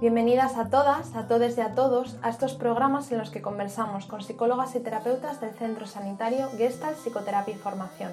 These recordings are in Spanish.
Bienvenidas a todas, a todos y a todos a estos programas en los que conversamos con psicólogas y terapeutas del Centro Sanitario Gestalt Psicoterapia y Formación.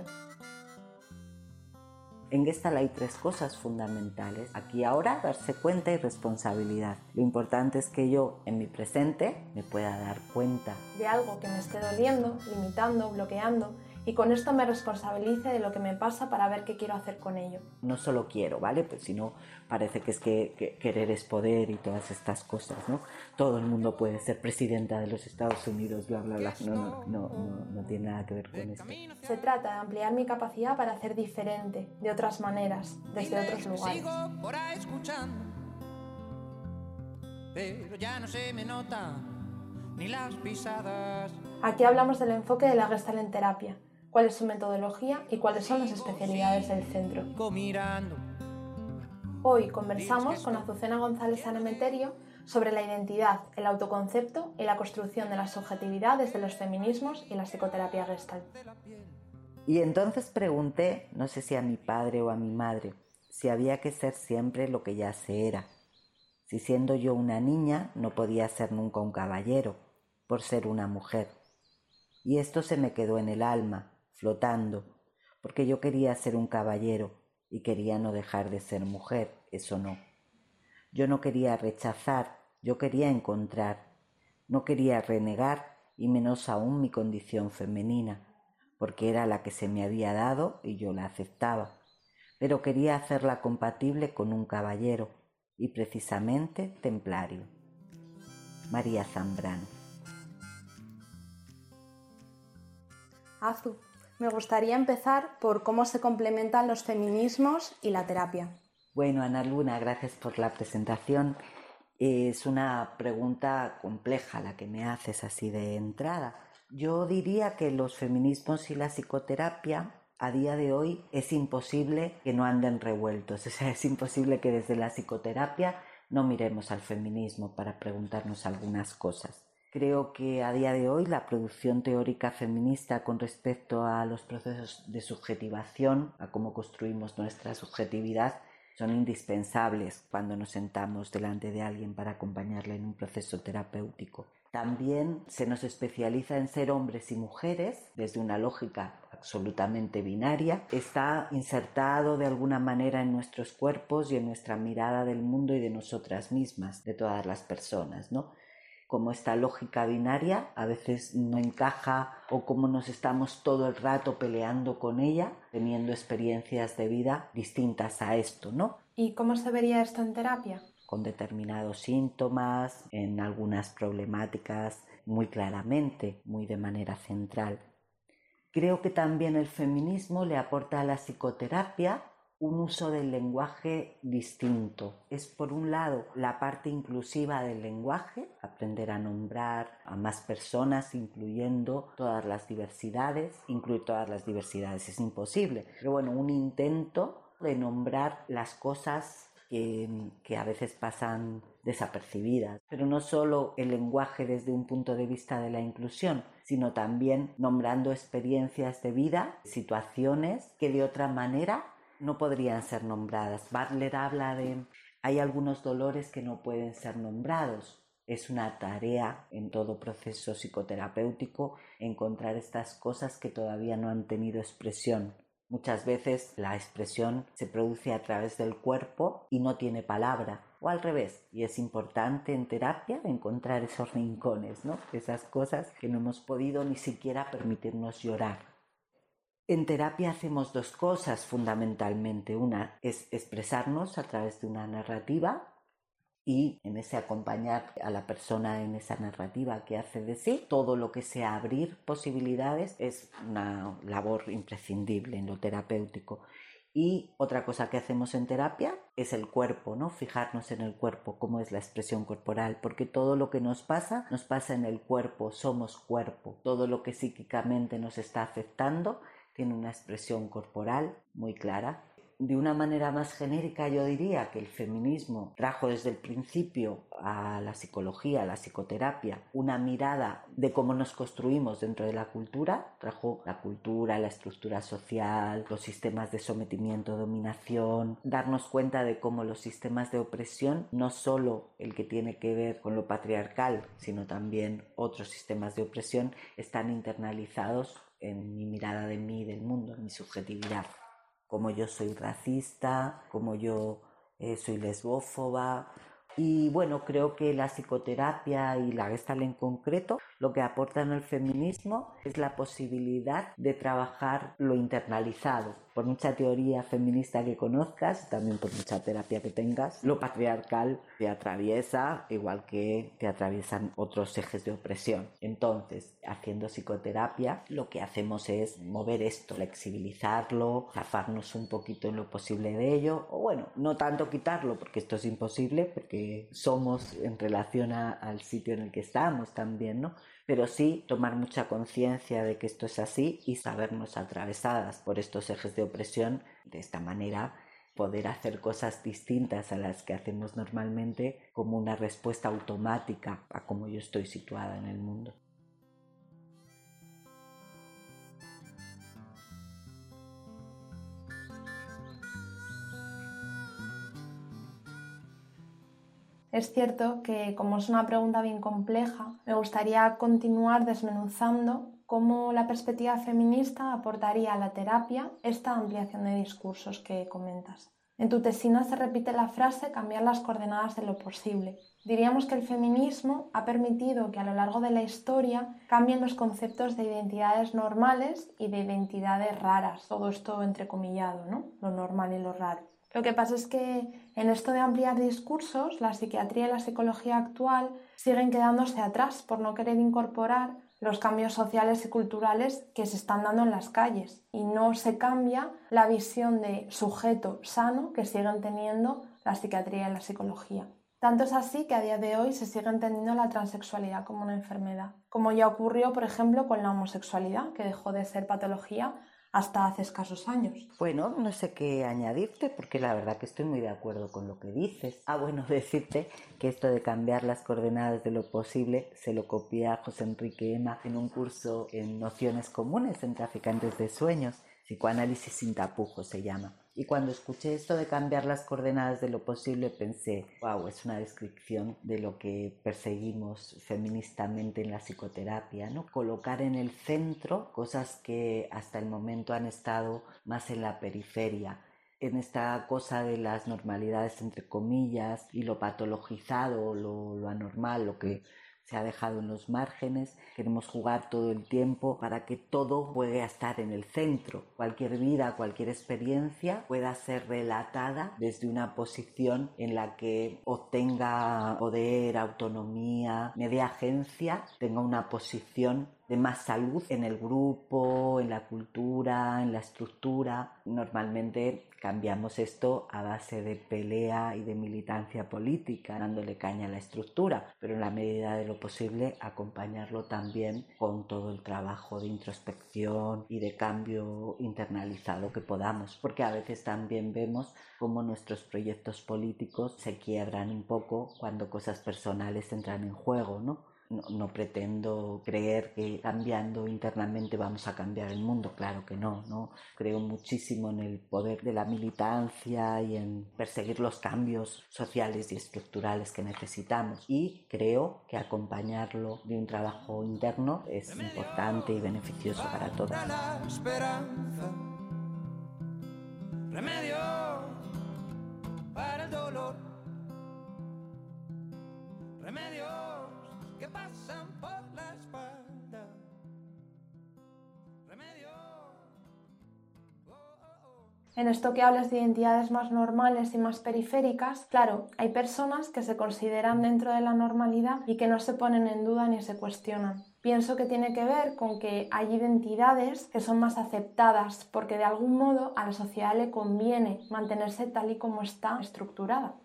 En Gestalt hay tres cosas fundamentales. Aquí ahora, darse cuenta y responsabilidad. Lo importante es que yo en mi presente me pueda dar cuenta de algo que me esté doliendo, limitando, bloqueando y con esto me responsabilice de lo que me pasa para ver qué quiero hacer con ello. No solo quiero, ¿vale? Pues si no, parece que es que, querer es poder y todas estas cosas, ¿no? Todo el mundo puede ser presidenta de los Estados Unidos, bla, bla, bla. No, no, no, no, no tiene nada que ver con esto. Se trata de ampliar mi capacidad para hacer diferente, de otras maneras, desde otros lugares. Pero ya no se me nota ni las pisadas. Aquí hablamos del enfoque de la Gestalt en terapia, cuál es su metodología y cuáles son las especialidades del centro. Hoy conversamos con Azucena González Sanemeterio sobre la identidad, el autoconcepto y la construcción de la subjetividad desde los feminismos y la psicoterapia gestalt. Y entonces pregunté, no sé si a mi padre o a mi madre, si había que ser siempre lo que ya se era. Si siendo yo una niña no podía ser nunca un caballero, por ser una mujer. Y esto se me quedó en el alma, flotando, porque yo quería ser un caballero y quería no dejar de ser mujer, eso no. Yo no quería rechazar, yo quería encontrar, no quería renegar y menos aún mi condición femenina, porque era la que se me había dado y yo la aceptaba, pero quería hacerla compatible con un caballero y precisamente templario. María Zambrano. Me gustaría empezar por cómo se complementan los feminismos y la terapia. Bueno, Ana Luna, gracias por la presentación. Es una pregunta compleja la que me haces así de entrada. Yo diría que los feminismos y la psicoterapia a día de hoy es imposible que no anden revueltos. O sea, es imposible que desde la psicoterapia no miremos al feminismo para preguntarnos algunas cosas. Creo que a día de hoy la producción teórica feminista con respecto a los procesos de subjetivación, a cómo construimos nuestra subjetividad, son indispensables cuando nos sentamos delante de alguien para acompañarle en un proceso terapéutico. También se nos especializa en ser hombres y mujeres desde una lógica absolutamente binaria. Está insertado de alguna manera en nuestros cuerpos y en nuestra mirada del mundo y de nosotras mismas, de todas las personas, ¿no? Como esta lógica binaria a veces no encaja o como nos estamos todo el rato peleando con ella, teniendo experiencias de vida distintas a esto, ¿no? ¿Y cómo se vería esto en terapia? Con determinados síntomas, en algunas problemáticas muy claramente, muy de manera central. Creo que también el feminismo le aporta a la psicoterapia un uso del lenguaje distinto. Es por un lado la parte inclusiva del lenguaje, aprender a nombrar a más personas incluyendo todas las diversidades, incluir todas las diversidades es imposible, pero bueno, un intento de nombrar las cosas que, que, a veces pasan desapercibidas. Pero no solo el lenguaje desde un punto de vista de la inclusión, sino también nombrando experiencias de vida, situaciones que de otra manera no podrían ser nombradas. Butler habla de hay algunos dolores que no pueden ser nombrados. Es una tarea en todo proceso psicoterapéutico encontrar estas cosas que todavía no han tenido expresión. Muchas veces la expresión se produce a través del cuerpo y no tiene palabra, o al revés. Y es importante en terapia encontrar esos rincones, ¿no? Esas cosas que no hemos podido ni siquiera permitirnos llorar. En terapia hacemos dos cosas fundamentalmente. Una es expresarnos a través de una narrativa y en ese acompañar a la persona en esa narrativa que hace de sí. Todo lo que sea abrir posibilidades es una labor imprescindible en lo terapéutico. Y otra cosa que hacemos en terapia es el cuerpo, ¿no? Fijarnos en el cuerpo, cómo es la expresión corporal, porque todo lo que nos pasa nos pasa en el cuerpo, somos cuerpo. Todo lo que psíquicamente nos está afectando tiene una expresión corporal muy clara. de una manera más genérica yo diría que el feminismo trajo desde el principio a la psicología, a la psicoterapia, una mirada de cómo nos construimos dentro de la cultura, trajo la cultura, la estructura social, los sistemas de sometimiento, dominación, darnos cuenta de cómo los sistemas de opresión, no solo el que tiene que ver con lo patriarcal, sino también otros sistemas de opresión, están internalizados en mi mirada de mí, del mundo, en mi subjetividad. Como yo soy racista, como yo eh, soy lesbófoba. Y bueno, creo que la psicoterapia y la Gestalt en concreto lo que aportan al feminismo es la posibilidad de trabajar lo internalizado. Por mucha teoría feminista que conozcas, también por mucha terapia que tengas, lo patriarcal te atraviesa igual que te atraviesan otros ejes de opresión. Entonces, haciendo psicoterapia, lo que hacemos es mover esto, flexibilizarlo, zafarnos un poquito en lo posible de ello, o bueno, no tanto quitarlo, porque esto es imposible, porque somos en relación al sitio en el que estamos también, ¿no? pero sí tomar mucha conciencia de que esto es así y sabernos atravesadas por estos ejes de opresión. De esta manera poder hacer cosas distintas a las que hacemos normalmente como una respuesta automática a cómo yo estoy situada en el mundo. Es cierto que, como es una pregunta bien compleja, me gustaría continuar desmenuzando cómo la perspectiva feminista aportaría a la terapia esta ampliación de discursos que comentas. En tu tesina se repite la frase cambiar las coordenadas de lo posible. Diríamos que el feminismo ha permitido que a lo largo de la historia cambien los conceptos de identidades normales y de identidades raras, todo esto entrecomillado, ¿no? Lo normal y lo raro. Lo que pasa es que en esto de ampliar discursos, la psiquiatría y la psicología actual siguen quedándose atrás por no querer incorporar los cambios sociales y culturales que se están dando en las calles y no se cambia la visión de sujeto sano que siguen teniendo la psiquiatría y la psicología. Tanto es así que a día de hoy se sigue entendiendo la transexualidad como una enfermedad, como ya ocurrió, por ejemplo, con la homosexualidad, que dejó de ser patología hasta hace escasos años. Bueno, no sé qué añadirte porque la verdad que estoy muy de acuerdo con lo que dices. Ah, bueno, decirte que esto de cambiar las coordenadas de lo posible se lo copia José Enrique Ema en un curso en nociones comunes en traficantes de sueños, psicoanálisis sin tapujos se llama. Y cuando escuché esto de cambiar las coordenadas de lo posible, pensé, wow, es una descripción de lo que perseguimos feministamente en la psicoterapia, ¿no? Colocar en el centro cosas que hasta el momento han estado más en la periferia en esta cosa de las normalidades entre comillas y lo patologizado, lo, lo anormal, lo que se ha dejado en los márgenes, queremos jugar todo el tiempo para que todo pueda estar en el centro. Cualquier vida, cualquier experiencia pueda ser relatada desde una posición en la que obtenga poder, autonomía, media agencia, tenga una posición de más salud en el grupo, en la cultura, en la estructura. Normalmente cambiamos esto a base de pelea y de militancia política, dándole caña a la estructura, pero en la medida de lo posible acompañarlo también con todo el trabajo de introspección y de cambio internalizado que podamos, porque a veces también vemos cómo nuestros proyectos políticos se quiebran un poco cuando cosas personales entran en juego, ¿no? No, pretendo creer que cambiando internamente vamos a cambiar el mundo, claro que no, no. Creo muchísimo en el poder de la militancia y en perseguir los cambios sociales y estructurales que necesitamos. Y creo que acompañarlo de un trabajo interno es importante y beneficioso para todos. Remedio En esto que hablas de identidades más normales y más periféricas, claro, hay personas que se consideran dentro de la normalidad y que no se ponen en duda ni se cuestionan. Pienso que tiene que ver con que hay identidades que son más aceptadas porque de algún modo a la sociedad le conviene mantenerse tal y como está estructurada.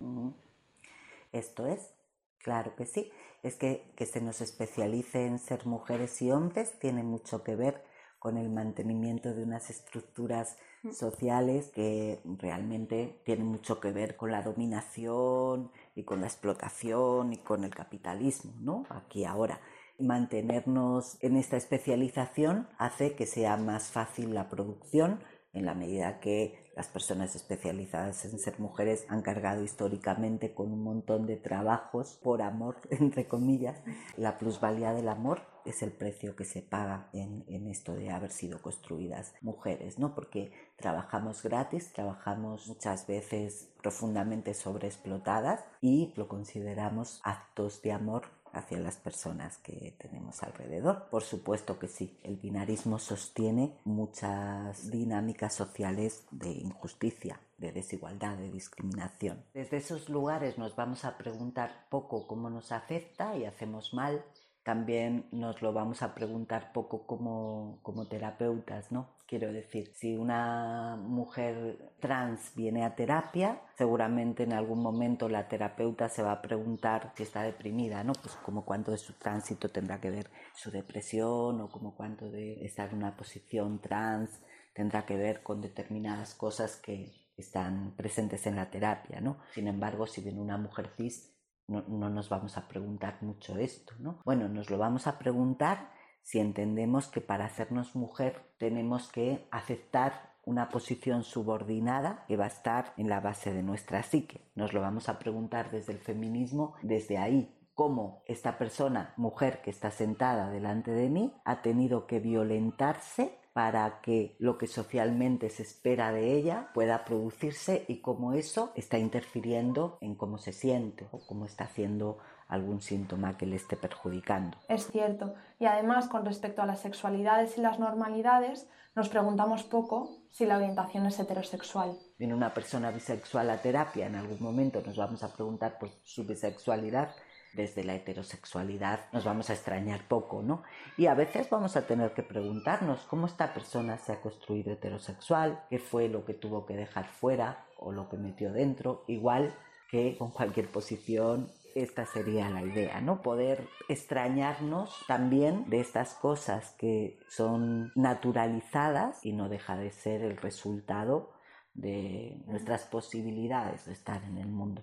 Esto es, claro que sí. Es que que se nos especialice en ser mujeres y hombres tiene mucho que ver con el mantenimiento de unas estructuras. Sociales que realmente tienen mucho que ver con la dominación y con la explotación y con el capitalismo, ¿no? Aquí ahora. Mantenernos en esta especialización hace que sea más fácil la producción en la medida que las personas especializadas en ser mujeres han cargado históricamente con un montón de trabajos por amor, entre comillas. La plusvalía del amor es el precio que se paga en, en, esto de haber sido construidas mujeres, ¿no? Porque trabajamos gratis, trabajamos muchas veces profundamente sobreexplotadas y lo consideramos actos de amor hacia las personas que tenemos alrededor. Por supuesto que sí, el binarismo sostiene muchas dinámicas sociales de injusticia, de desigualdad, de discriminación. Desde esos lugares nos vamos a preguntar poco cómo nos afecta y hacemos mal también nos lo vamos a preguntar poco como, como terapeutas, ¿no? Quiero decir, si una mujer trans viene a terapia, seguramente en algún momento la terapeuta se va a preguntar si está deprimida, ¿no? Pues como cuánto de su tránsito tendrá que ver su depresión o como cuánto de estar en una posición trans tendrá que ver con determinadas cosas que están presentes en la terapia, ¿no? Sin embargo, si viene una mujer cis, no, nos vamos a preguntar mucho esto, ¿no? Bueno, nos lo vamos a preguntar si entendemos que para hacernos mujer tenemos que aceptar una posición subordinada que va a estar en la base de nuestra psique. Nos lo vamos a preguntar desde el feminismo, desde ahí, cómo esta persona, mujer que está sentada delante de mí, ha tenido que violentarse para que lo que socialmente se espera de ella pueda producirse y cómo eso está interfiriendo en cómo se siente o cómo está haciendo algún síntoma que le esté perjudicando. Es cierto. Y además, con respecto a las sexualidades y las normalidades, nos preguntamos poco si la orientación es heterosexual. Viene una persona bisexual a terapia, en algún momento nos vamos a preguntar por su bisexualidad desde la heterosexualidad nos vamos a extrañar poco, ¿no? Y a veces vamos a tener que preguntarnos cómo esta persona se ha construido heterosexual, qué fue lo que tuvo que dejar fuera o lo que metió dentro, igual que con cualquier posición esta sería la idea, ¿no? Poder extrañarnos también de estas cosas que son naturalizadas y no deja de ser el resultado de nuestras posibilidades de estar en el mundo.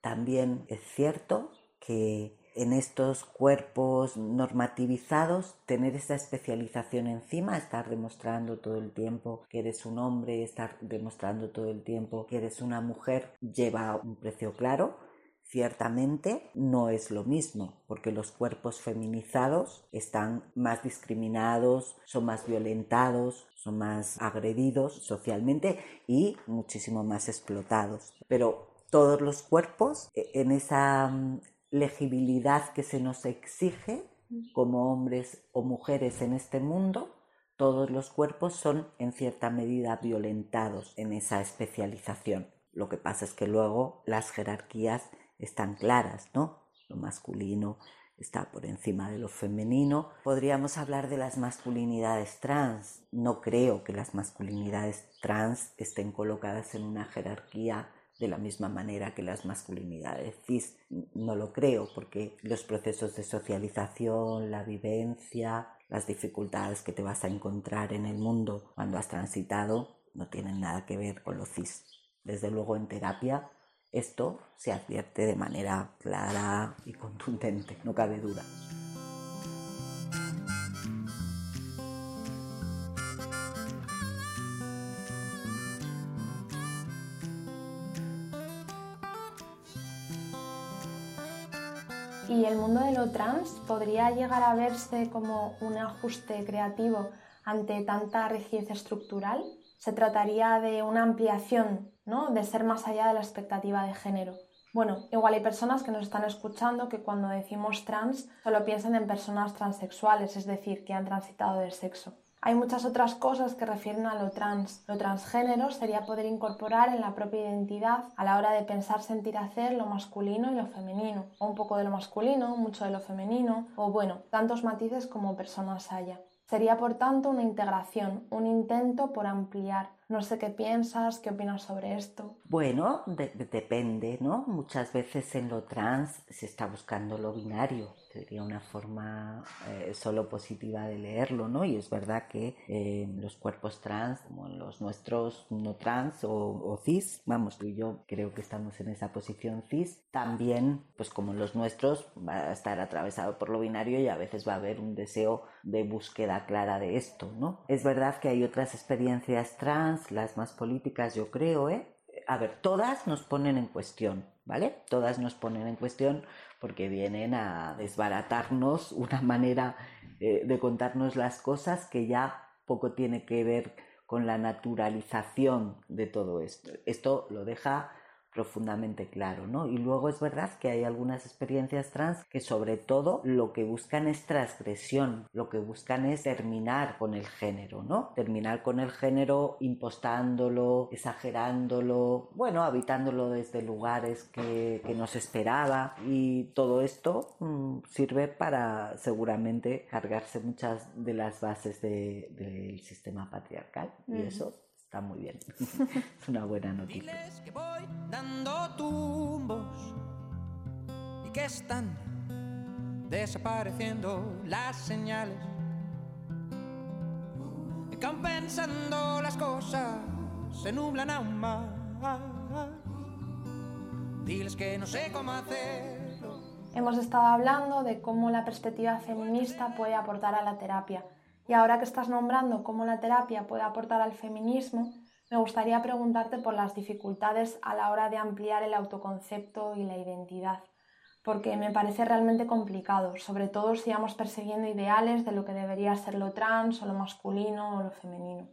También es cierto que en estos cuerpos normativizados tener esa especialización encima, estar demostrando todo el tiempo que eres un hombre, estar demostrando todo el tiempo que eres una mujer, lleva un precio claro. Ciertamente no es lo mismo, porque los cuerpos feminizados están más discriminados, son más violentados, son más agredidos socialmente y muchísimo más explotados. Pero todos los cuerpos e, en esa legibilidad que se nos exige como hombres o mujeres en este mundo, todos los cuerpos son en cierta medida violentados en esa especialización. Lo que pasa es que luego las jerarquías están claras, ¿no? Lo masculino está por encima de lo femenino. Podríamos hablar de las masculinidades trans. No creo que las masculinidades trans estén colocadas en una jerarquía de la misma manera que las masculinidades cis. No lo creo porque los procesos de socialización, la vivencia, las dificultades que te vas a encontrar en el mundo cuando has transitado no tienen nada que ver con lo cis. Desde luego en terapia esto se advierte de manera clara y contundente, no cabe duda. El mundo de lo trans podría llegar a verse como un ajuste creativo ante tanta rigidez estructural. Se trataría de una ampliación, ¿no? de ser más allá de la expectativa de género. Bueno, igual hay personas que nos están escuchando que cuando decimos trans solo piensan en personas transexuales, es decir, que han transitado de sexo. Hay muchas otras cosas que refieren a lo trans. Lo transgénero sería poder incorporar en la propia identidad a la hora de pensar, sentir, hacer lo masculino y lo femenino, o un poco de lo masculino, mucho de lo femenino, o bueno, tantos matices como personas haya. Sería por tanto una integración, un intento por ampliar No sé qué piensas, qué opinas sobre esto. Bueno, depende, ¿no? Muchas veces en lo trans se está buscando lo binario, sería una forma eh, solo positiva de leerlo, ¿no? Y es verdad que eh, los cuerpos trans, como los nuestros no trans o, o, cis, vamos, tú y yo creo que estamos en esa posición cis, también, pues como los nuestros, va a estar atravesado por lo binario y a veces va a haber un deseo de búsqueda clara de esto, ¿no? Es verdad que hay otras experiencias trans, las más políticas yo creo, ¿eh? A ver, todas nos ponen en cuestión, ¿vale? Todas nos ponen en cuestión porque vienen a desbaratarnos una manera de contarnos las cosas que ya poco tiene que ver con la naturalización de todo esto. Esto lo deja profundamente claro, ¿no? Y luego es verdad que hay algunas experiencias trans que sobre todo lo que buscan es transgresión, lo que buscan es terminar con el género, ¿no? Terminar con el género impostándolo, exagerándolo, bueno, habitándolo desde lugares que, que no se esperaba y todo esto mm, sirve para seguramente cargarse muchas de las bases del sistema patriarcal y eso está muy bien. es una buena noticia. Diles que voy dando tumbos y que están desapareciendo las señales. Y compensando las cosas se nublan aún más. Diles que no sé cómo hacerlo. Hemos estado hablando de cómo la perspectiva feminista puede aportar a la terapia y ahora que estás nombrando cómo la terapia puede aportar al feminismo, me gustaría preguntarte por las dificultades a la hora de ampliar el autoconcepto y la identidad, porque me parece realmente complicado, sobre todo si vamos persiguiendo ideales de lo que debería ser lo trans o lo masculino o lo femenino.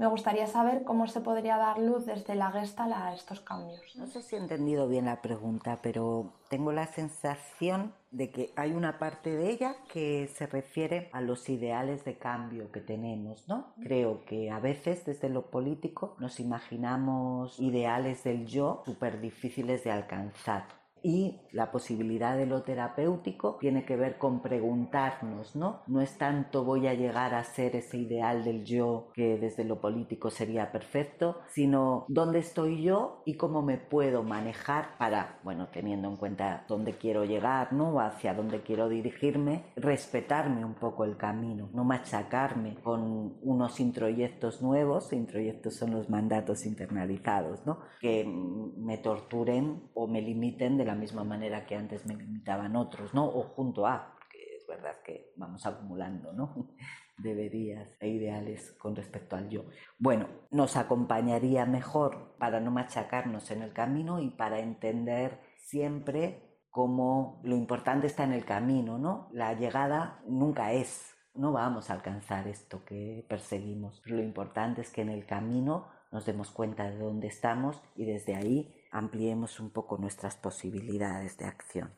Me gustaría saber cómo se podría dar luz desde la Gestalt a estos cambios. No sé si he entendido bien la pregunta, pero tengo la sensación de que hay una parte de ella que se refiere a los ideales de cambio que tenemos, ¿no? Creo que a veces desde lo político nos imaginamos ideales del yo súper difíciles de alcanzar y la posibilidad de lo terapéutico tiene que ver con preguntarnos, ¿no? No es tanto voy a llegar a ser ese ideal del yo que desde lo político sería perfecto, sino dónde estoy yo y cómo me puedo manejar para, bueno, teniendo en cuenta dónde quiero llegar, ¿no? Hacia dónde quiero dirigirme, respetarme un poco el camino, no machacarme con unos introyectos nuevos, introyectos son los mandatos internalizados, ¿no? Que me torturen o me limiten de la misma manera que antes me limitaban otros, ¿no? O junto a, porque es verdad que vamos acumulando, ¿no? Deberías e ideales con respecto al yo. Bueno, nos acompañaría mejor para no machacarnos en el camino y para entender siempre cómo lo importante está en el camino, ¿no? La llegada nunca es, no vamos a alcanzar esto que perseguimos. Lo importante es que en el camino nos demos cuenta de dónde estamos y desde ahí ampliemos un poco nuestras posibilidades de acción.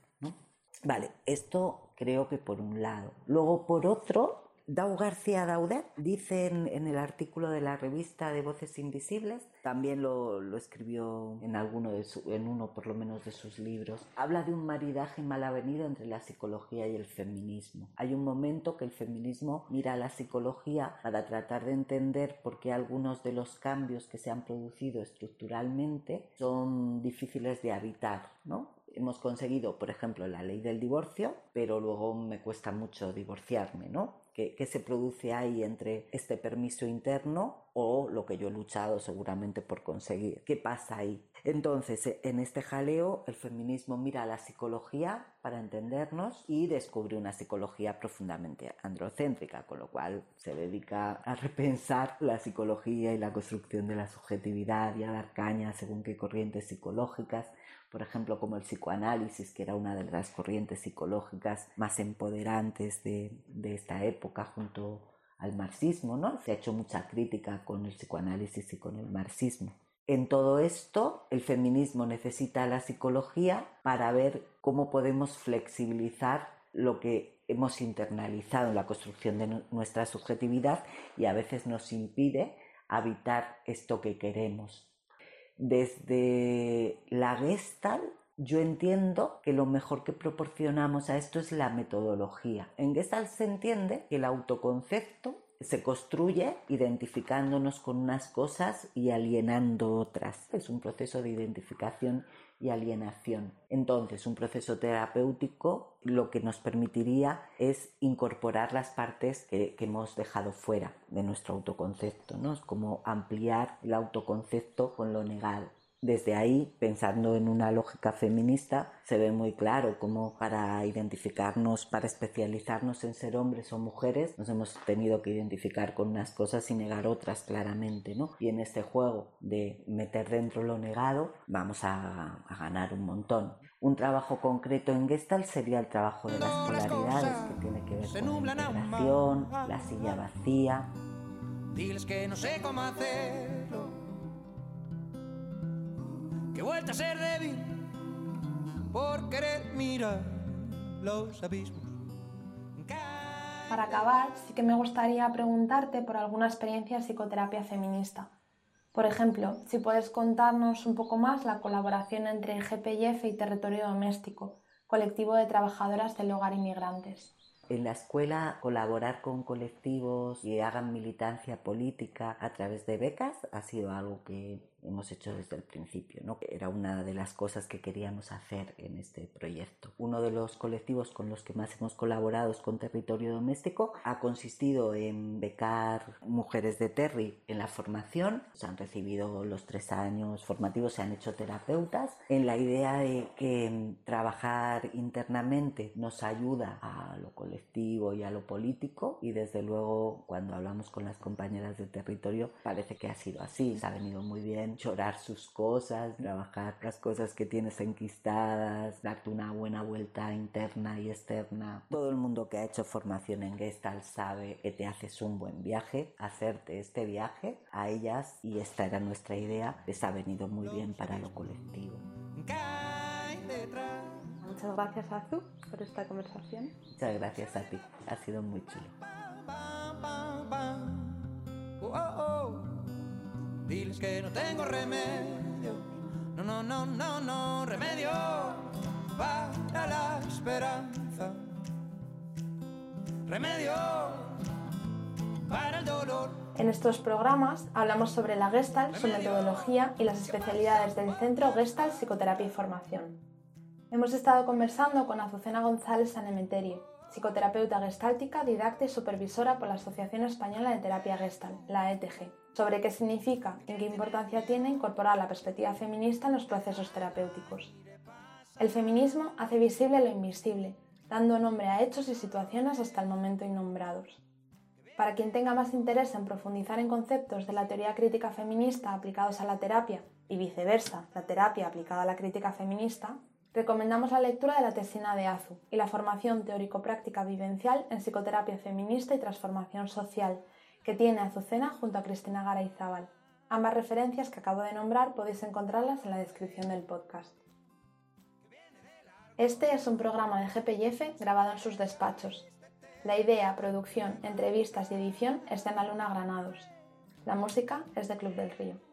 Vale, esto creo que por un lado. Luego, por otro, Dau García Daudet dice en, el artículo de la revista de Voces Invisibles, también lo, escribió en alguno de en uno por lo menos de sus libros, habla de un maridaje mal avenido entre la psicología y el feminismo. Hay un momento que el feminismo mira a la psicología para tratar de entender por qué algunos de los cambios que se han producido estructuralmente son difíciles de habitar, ¿no? Hemos conseguido, por ejemplo, la ley del divorcio, pero luego me cuesta mucho divorciarme, ¿no? ¿Qué, se produce ahí entre este permiso interno o lo que yo he luchado seguramente por conseguir? ¿Qué pasa ahí? Entonces, e, en este jaleo, el feminismo mira a la psicología para entendernos y descubre una psicología profundamente androcéntrica, con lo cual se dedica a repensar la psicología y la construcción de la subjetividad y a dar caña según qué corrientes psicológicas por ejemplo, como el psicoanálisis, que era una de las corrientes psicológicas más empoderantes de, esta época junto al marxismo, ¿no? Se ha hecho mucha crítica con el psicoanálisis y con el marxismo. En todo esto, el feminismo necesita la psicología para ver cómo podemos flexibilizar lo que hemos internalizado en la construcción de nuestra subjetividad y a veces nos impide habitar esto que queremos, desde la Gestalt, yo entiendo que lo mejor que proporcionamos a esto es la metodología. En Gestalt se entiende que el autoconcepto se construye identificándonos con unas cosas y alienando otras. Es un proceso de identificación y alienación. Entonces, un proceso terapéutico lo que nos permitiría es incorporar las partes que, hemos dejado fuera de nuestro autoconcepto, ¿no? Es como ampliar el autoconcepto con lo negado. Desde ahí, pensando en una lógica feminista, se ve muy claro cómo para identificarnos, para especializarnos en ser hombres o mujeres, nos hemos tenido que identificar con unas cosas y negar otras claramente, ¿no? Y en este juego de meter dentro lo negado, vamos a, ganar un montón. Un trabajo concreto en Gestalt sería el trabajo de las polaridades, que tiene que ver con la integración, la silla vacía. Diles que no sé cómo hacerlo que vuelta a ser débil por querer mirar los abismos. Para acabar, sí que me gustaría preguntarte por alguna experiencia de psicoterapia feminista. Por ejemplo, si puedes contarnos un poco más la colaboración entre GPIF y Territorio Doméstico, colectivo de trabajadoras del hogar inmigrantes en la escuela colaborar con colectivos y hagan militancia política a través de becas ha sido algo que hemos hecho desde el principio, ¿no? Era una de las cosas que queríamos hacer en este proyecto. Uno de los colectivos con los que más hemos colaborado con Territorio Doméstico. Ha consistido en becar mujeres de Terry en la formación. Se han recibido los tres años formativos, se han hecho terapeutas, en la idea de que trabajar internamente nos ayuda a lo colectivo y a lo político y desde luego cuando hablamos con las compañeras de territorio parece que ha sido así, se ha venido muy bien llorar sus cosas, trabajar las cosas que tienes enquistadas, darte una buena vuelta interna y externa. Todo el mundo que ha hecho formación en Gestalt sabe que te haces un buen viaje, hacerte este viaje a ellas y esta era nuestra idea, les ha venido muy bien para lo colectivo. Muchas gracias Azu por esta conversación. Muchas gracias a ti, ha sido muy chulo. Diles que no tengo remedio. No, no, no, no, no, remedio para la esperanza. Remedio para el dolor. En estos programas hablamos sobre la Gestalt, su metodología y las especialidades del Centro Gestalt Psicoterapia y Formación. Hemos estado conversando con Azucena González Sanemeterio, psicoterapeuta gestáltica, didacta y supervisora por la Asociación Española de Terapia Gestalt, la ETG, sobre qué significa y qué importancia tiene incorporar la perspectiva feminista en los procesos terapéuticos. El feminismo hace visible lo invisible, dando nombre a hechos y situaciones hasta el momento innombrados. Para quien tenga más interés en profundizar en conceptos de la teoría crítica feminista aplicados a la terapia y viceversa, la terapia aplicada a la crítica feminista, recomendamos la lectura de la tesina de Azu y la formación teórico-práctica vivencial en psicoterapia feminista y transformación social que tiene Azucena junto a Cristina Garayzábal. Ambas referencias que acabo de nombrar podéis encontrarlas en la descripción del podcast. Este es un programa de GPF grabado en sus despachos. La idea, producción, entrevistas y edición es de Ana Luna Granados. La música es de Club del Río.